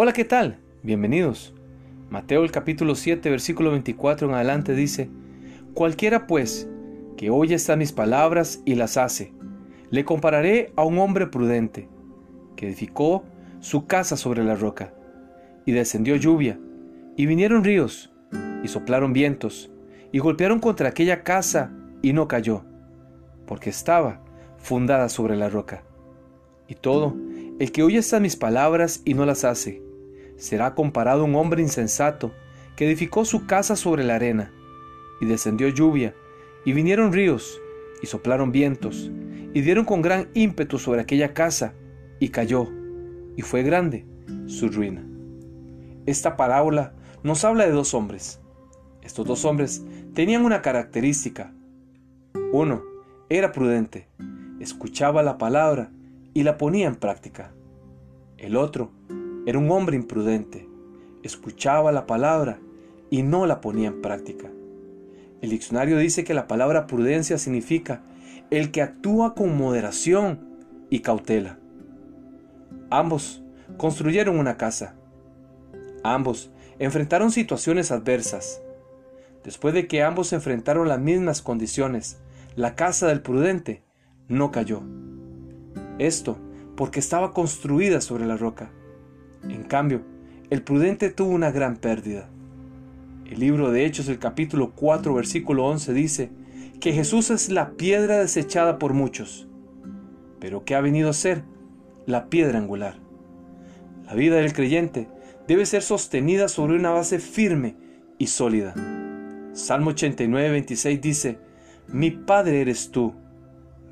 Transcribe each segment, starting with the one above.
Hola, ¿qué tal? Bienvenidos. Mateo el capítulo 7, versículo 24 en adelante dice, Cualquiera pues que oye estas mis palabras y las hace, le compararé a un hombre prudente, que edificó su casa sobre la roca, y descendió lluvia, y vinieron ríos, y soplaron vientos, y golpearon contra aquella casa, y no cayó, porque estaba fundada sobre la roca. Y todo, el que oye estas mis palabras y no las hace, será comparado un hombre insensato que edificó su casa sobre la arena, y descendió lluvia, y vinieron ríos, y soplaron vientos, y dieron con gran ímpetu sobre aquella casa, y cayó, y fue grande su ruina. Esta parábola nos habla de dos hombres. Estos dos hombres tenían una característica. Uno era prudente, escuchaba la palabra y la ponía en práctica. El otro era un hombre imprudente, escuchaba la palabra y no la ponía en práctica. El diccionario dice que la palabra prudencia significa el que actúa con moderación y cautela. Ambos construyeron una casa. Ambos enfrentaron situaciones adversas. Después de que ambos enfrentaron las mismas condiciones, la casa del prudente no cayó. Esto porque estaba construida sobre la roca. En cambio, el prudente tuvo una gran pérdida. El libro de Hechos, el capítulo 4, versículo 11 dice que Jesús es la piedra desechada por muchos, pero que ha venido a ser la piedra angular. La vida del creyente debe ser sostenida sobre una base firme y sólida. Salmo 89, 26 dice, Mi Padre eres tú,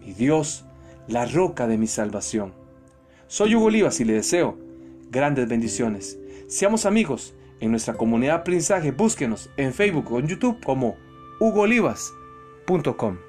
mi Dios, la roca de mi salvación. Soy Hugo Olivas y le deseo grandes bendiciones. Seamos amigos en nuestra comunidad Aprendizaje. Búsquenos en Facebook o en YouTube como hugoolivas.com.